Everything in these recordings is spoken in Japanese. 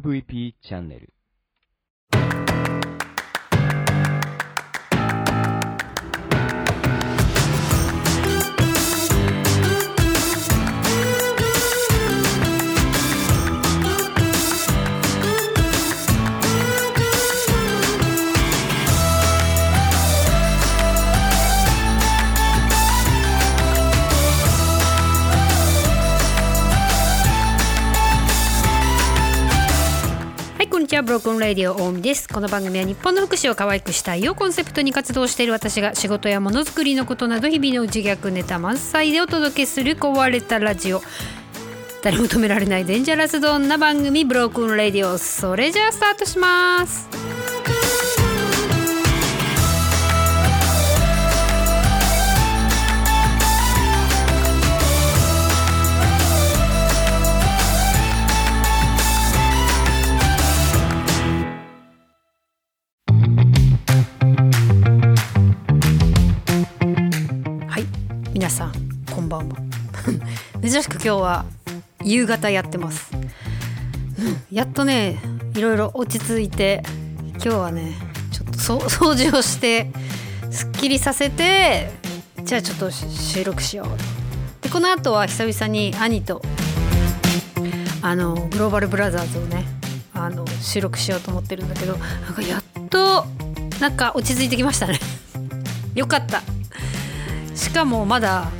MVP チャンネル。こんにちはブロークンレディオ大海です。この番組は日本の福祉を可愛くしたいをコンセプトに活動している私が仕事やものづくりのことなど日々の自虐ネタ満載でお届けする壊れたラジオ。誰も止められないデンジャラスドンな番組ブロークンレディオ。それじゃあスタートします。こんばんは。珍しく今日は夕方やってます、やっとねいろいろ落ち着いて今日はねちょっと掃除をしてすっきりさせてじゃあちょっと収録しよう。でこの後は久々に兄とあのグローバルブラザーズをねあの収録しようと思ってるんだけどなんかやっとなんか落ち着いてきましたね。よかった。しかもまだ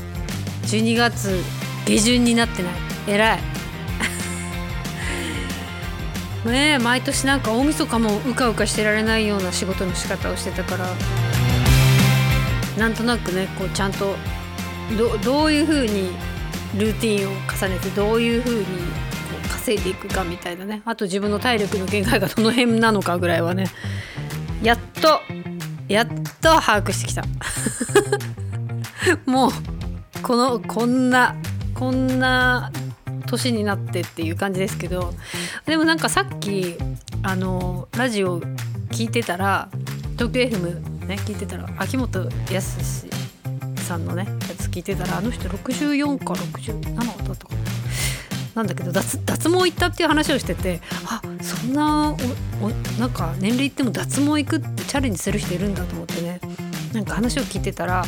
12月下旬になってない。偉い。ねえ毎年なんか大晦日もうかうかしてられないような仕事の仕方をしてたから。なんとなくねこうちゃんとどどういう風にルーティンを重ねてどういう風にこう稼いでいくかみたいなね。あと自分の体力の限界がどの辺なのかぐらいはね。やっとやっと把握してきた。もうこのこんなこんな年になってっていう感じですけどでもなんかさっきあのラジオ聞いてたら東京 FM ね聞いてたら秋元康さんのねやつ聞いてたらあの人64か67だったかな。なんだけど脱脱毛行ったっていう話をしててあそんなおおなんか年齢いっても脱毛行くってチャレンジする人いるんだと思ってねなんか話を聞いてたら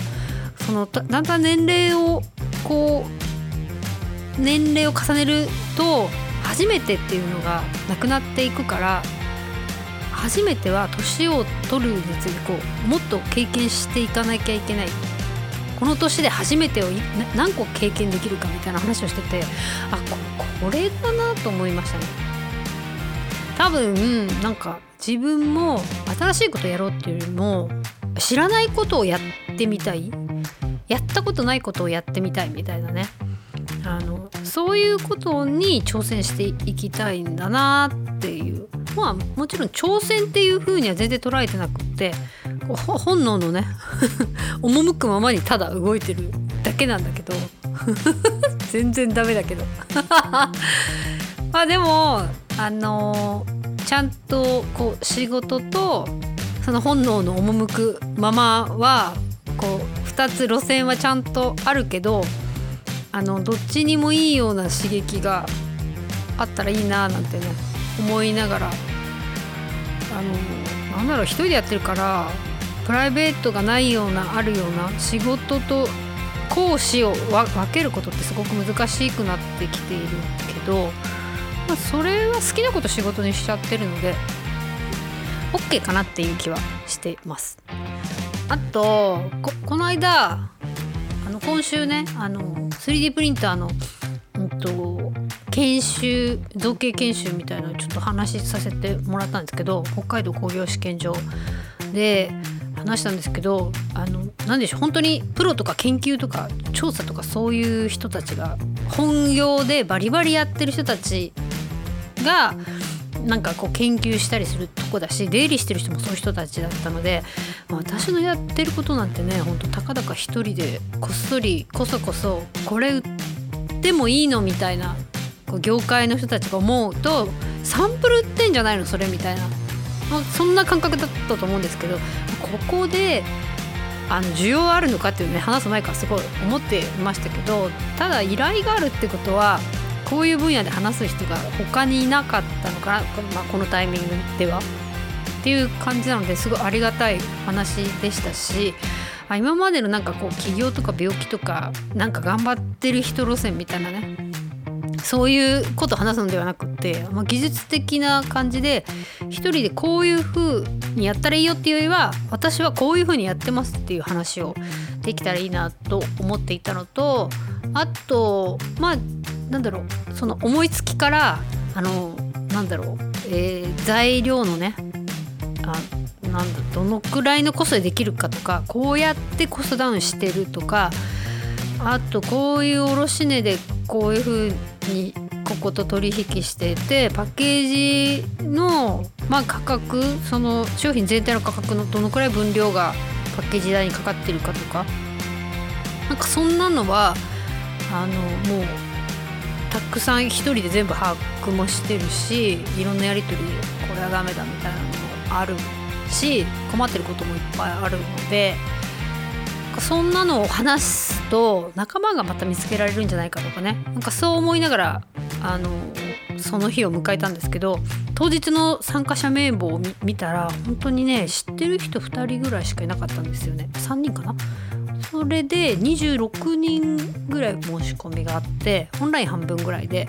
そのだんだん年齢をこう年齢を重ねると初めてっていうのがなくなっていくから初めては年を取るにつれてこうもっと経験していかなきゃいけない。この年で初めてを何個経験できるかみたいな話をしててあここれだなと思いましたね。多分なんか自分も新しいことやろうっていうよりも知らないことをやってみたい。やったことないことをやってみたいみたいなね。あのそういうことに挑戦していきたいんだなっていう。まあもちろん挑戦っていう風には全然捉えてなくって本能のね 赴くままにただ動いてるだけなんだけど 全然ダメだけど。まあでもあのちゃんとこう仕事とその本能の赴くままはこう2つ路線はちゃんとあるけどあのどっちにもいいような刺激があったらいいななんてね思いながらあのなんだろう一人でやってるからプライベートがないようなあるような仕事と講師を分けることってすごく難しくなってきているけど、まあ、それは好きなこと仕事にしちゃってるので OK かなっていう気はしてます。あとここの間あの今週ねあの 3D プリンターの、うん、と研修造形研修みたいなのちょっと話させてもらったんですけど北海道工業試験場で話したんですけどあの何でしょう本当にプロとか研究とか調査とかそういう人たちが本業でバリバリやってる人たちがなんかこう研究したりするとこだし出入りしてる人もそういう人たちだったので私のやってることなんてねほんとたかだか一人でこっそりこそこそこれ売ってもいいのみたいなこう業界の人たちが思うとサンプル売ってんじゃないの？それみたいな、まあ、そんな感覚だったと思うんですけどここであの需要あるのかっていうね話す前からすごい思ってましたけどただ依頼があるってことはこういう分野で話す人が他にいなかったのかな、まあ、このタイミングでは。っていう感じなのですごいありがたい話でしたし今までのなんかこう起業とか病気とかなんか頑張ってる人路線みたいなねそういうこと話すのではなくて、まあ、技術的な感じで一人でこういう風にやったらいいよっていうよりは私はこういう風にやってますっていう話をできたらいいなと思っていたのとあとまあなんだろうその思いつきからあのなんだろう、えー、材料のねあなんだどのくらいのコストでできるかとかこうやってコストダウンしてるとかあとこういう卸値でこういう風にここと取引しててパッケージの、まあ、価格その商品全体の価格のどのくらい分量がパッケージ代にかかってるかとか。なんかそんなのはあのもうたくさん一人で全部把握もしてるしいろんなやり取りこれはダメだみたいなのもあるし困ってることもいっぱいあるのでそんなのを話すと仲間がまた見つけられるんじゃないかとかね。なんかそう思いながらあのその日を迎えたんですけど当日の参加者名簿を見たら本当にね知ってる人2人ぐらいしかいなかったんですよね。3人かな？それで26人ぐらい申し込みがあってオンライン半分ぐらいで、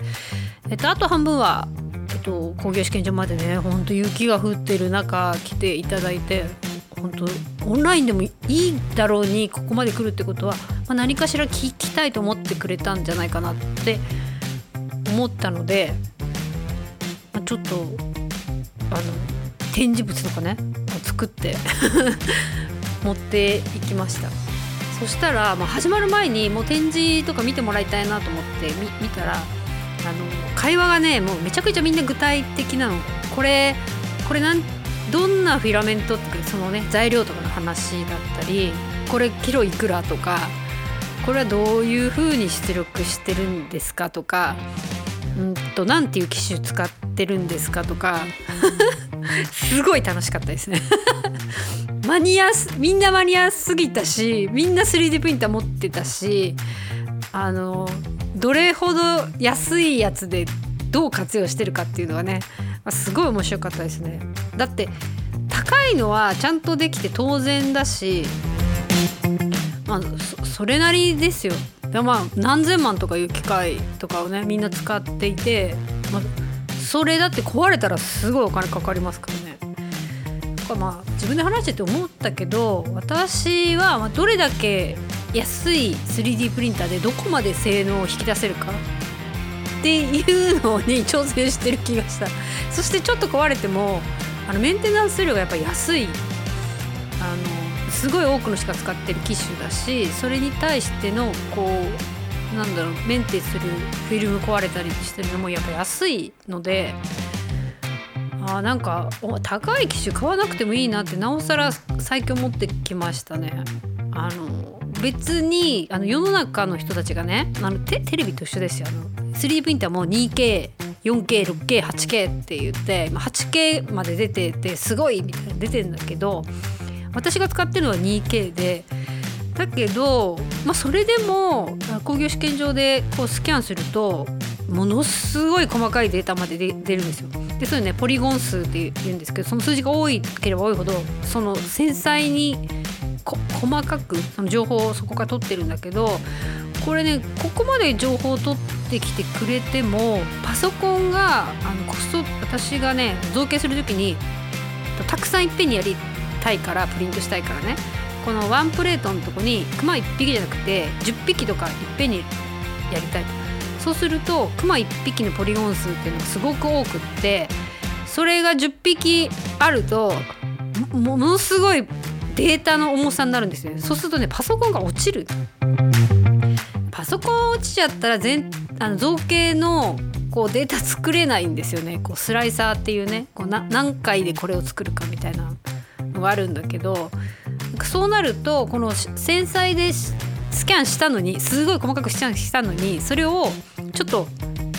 えっと、あと半分は、えっと、工業試験場までねほんと雪が降ってる中来ていただいて本当オンラインでもいいだろうにここまで来るってことは、まあ、何かしら聞きたいと思ってくれたんじゃないかなって思ったので、まあ、ちょっとあの展示物とかね作って 持っていきました。そしたら、まあ、始まる前にもう展示とか見てもらいたいなと思って見たらあの会話がねもうめちゃくちゃみんな具体的なの。これこれなんどんなフィラメントってそのね材料とかの話だったりこれキロいくらとかこれはどういう風に出力してるんですかとかうんと何ていう機種使ってるんですかとか すごい楽しかったですねマニアみんなマニアすぎたしみんな 3D プリンター持ってたしあのどれほど安いやつでどう活用してるかっていうのはねすごい面白かったですね。だって高いのはちゃんとできて当然だしまあそれなりですよ。まあ何千万とかいう機械とかをねみんな使っていて、まあ、それだって壊れたらすごいお金かかりますからね。かまあ自分で話してて思ったけど私はどれだけ安い 3D プリンターでどこまで性能を引き出せるかっていうのに挑戦してる気がした。そしてちょっと壊れてもあのメンテナンス料がやっぱ安い。あのすごい多くの人が使ってる機種だしそれに対してのこうなんだろうメンテするフィルム壊れたりしてるのもやっぱ安いのであなんか高い機種買わなくてもいいなってなおさら最強持ってきましたね。あの別にあの世の中の人たちがねあのテレビと一緒ですよあの 3D プリンターも 2K4K6K8K って言って 8K まで出ててすごいみたいな出てるんだけど私が使ってるのは 2K でだけど、まあ、それでも工業試験場でこうスキャンするとものすごい細かいデータまで出るんですよ。でそういうねポリゴン数って言うんですけどその数字が多いければ多いほどその繊細に細かくその情報をそこから取ってるんだけどこれねここまで情報を取ってきてくれてもパソコンがあのコスト私がね造形する時にたくさんいっぺんにやりたいからプリントしたいからね。このワンプレートのとこにクマ1匹じゃなくて10匹とかいっぺんにやりたい。そうするとクマ1匹のポリゴン数っていうのがすごく多くってそれが10匹あるとものすごいデータの重さになるんですよね。そうするとねパソコンが落ちる。パソコン落ちちゃったら全あの造形のこうデータ作れないんですよね。こうスライサーっていうねこうな何回でこれを作るかみたいなのがあるんだけどそうなるとこの繊細でスキャンしたのにすごい細かくスキャンしたのにそれをちょっと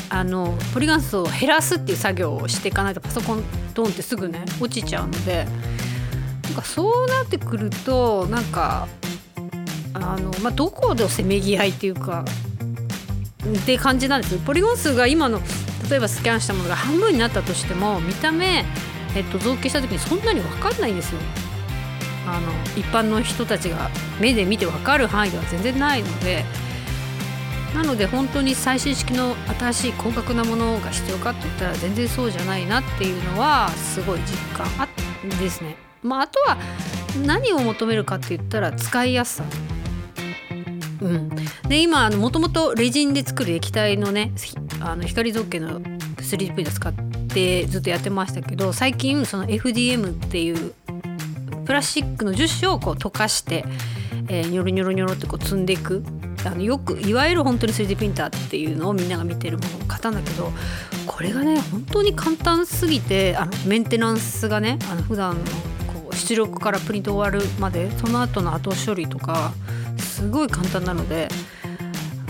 あのポリガン数を減らすっていう作業をしていかないとパソコンドンってすぐね落ちちゃうのでなんかそうなってくるとなんかあの、まあ、どこでせめぎ合いっていうかって感じなんですポリゴン数が今の例えばスキャンしたものが半分になったとしても見た目、えっと、造形した時にそんなに分かんないんですよ。あの一般の人たちが目で見て分かる範囲では全然ないのでなので本当に最新式の新しい高額なものが必要かって言ったら全然そうじゃないなっていうのはすごい実感あですね。まあ、あとは何を求めるかって言ったら使いやすさうん、で今もともとレジンで作る液体のねあの光造形の 3D プリンター使ってずっとやってましたけど最近その FDM っていうプラスチックの樹脂をこう溶かして、えー、ニョロニョロニョロってこう積んでいくあのよくいわゆる本当に 3D プリンターっていうのをみんなが見てるものを買ったんだけどこれがね本当に簡単すぎてあのメンテナンスがねあの普段のこう出力からプリント終わるまでその後の後処理とかすごい簡単なので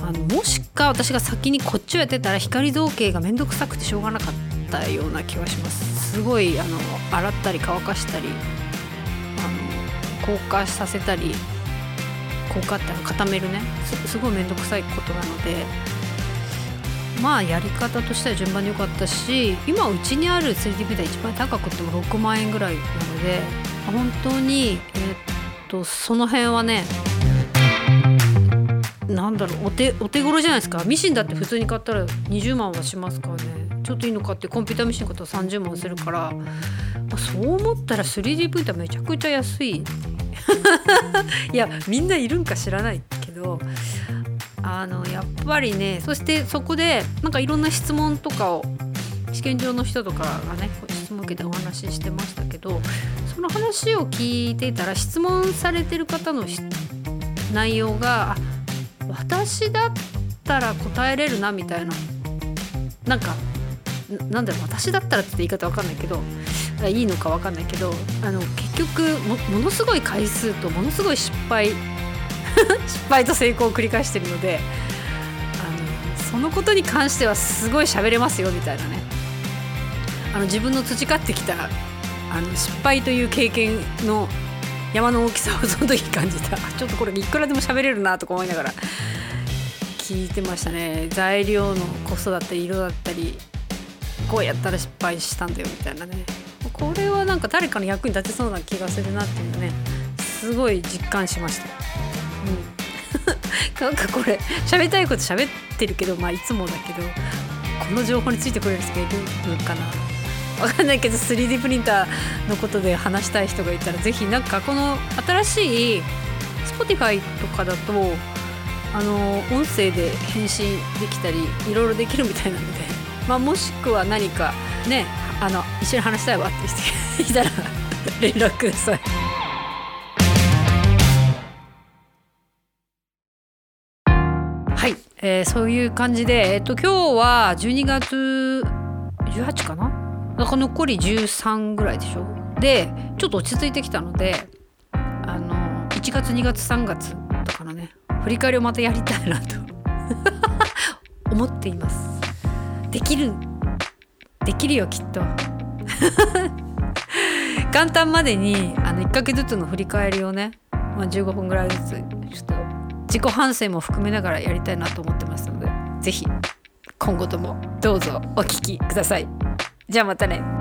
あのもしか私が先にこっちをやってたら光造形が面倒くさくてしょうがなかったような気はします。すごいあの洗ったり乾かしたりあの硬化させたり硬化って固めるね。すごい面倒くさいことなので。まあやり方としては順番に良かったし今うちにある 3D プリンター一番高くても6万円ぐらいなので本当にえー、っとその辺はねなんだろうお手お手頃じゃないですか。ミシンだって普通に買ったら20万はしますからね。ちょっといいの買ってコンピューターミシン買ったら30万するから、まあ、そう思ったら 3D プリンターめちゃくちゃ安い。いやみんないるんか知らないけどあのやっぱりねそしてそこでなんかいろんな質問とかを試験場の人とかがね質問受けてお話ししてましたけどその話を聞いていたら質問されてる方の内容が私だったら答えれるなみたいな。なんかなんだろう私だったらって言い方わかんないけどいいのかわかんないけどあの結局ものすごい回数とものすごい失敗 失敗と成功を繰り返してるのであのそのことに関してはすごい喋れますよみたいなね。あの自分の培ってきたあの失敗という経験の山の大きさをその時感じた。ちょっとこれいくらでも喋れるなとか思いながら聞いてましたね。材料のコストだったり色だったりこうやったら失敗したんだよみたいなね。これはなんか誰かの役に立てそうな気がするなっていうのねすごい実感しました。うん。なんかこれ喋りたいこと喋ってるけどまあいつもだけどこの情報についてくれる人がいるのかな。わかんないけど 3D プリンターのことで話したい人がいたら是非なんかこの新しい Spotify とかだとあの音声で返信できたりいろいろできるみたいなので、まあ、もしくは何かねあの一緒に話したいわ。って人いたら 連絡ください。はい、えー、そういう感じで、えっと、今日は12月18かな？だか残り13ぐらいでしょ？でちょっと落ち着いてきたのであの1月2月3月とかのね振り返りをまたやりたいなと。思っています。できるできるよきっと 簡単までにあの1ヶ月ずつの振り返りをね、まあ、15分ぐらいずつちょっと自己反省も含めながらやりたいなと思ってますので是非今後ともどうぞお聴きください。じゃあまたね。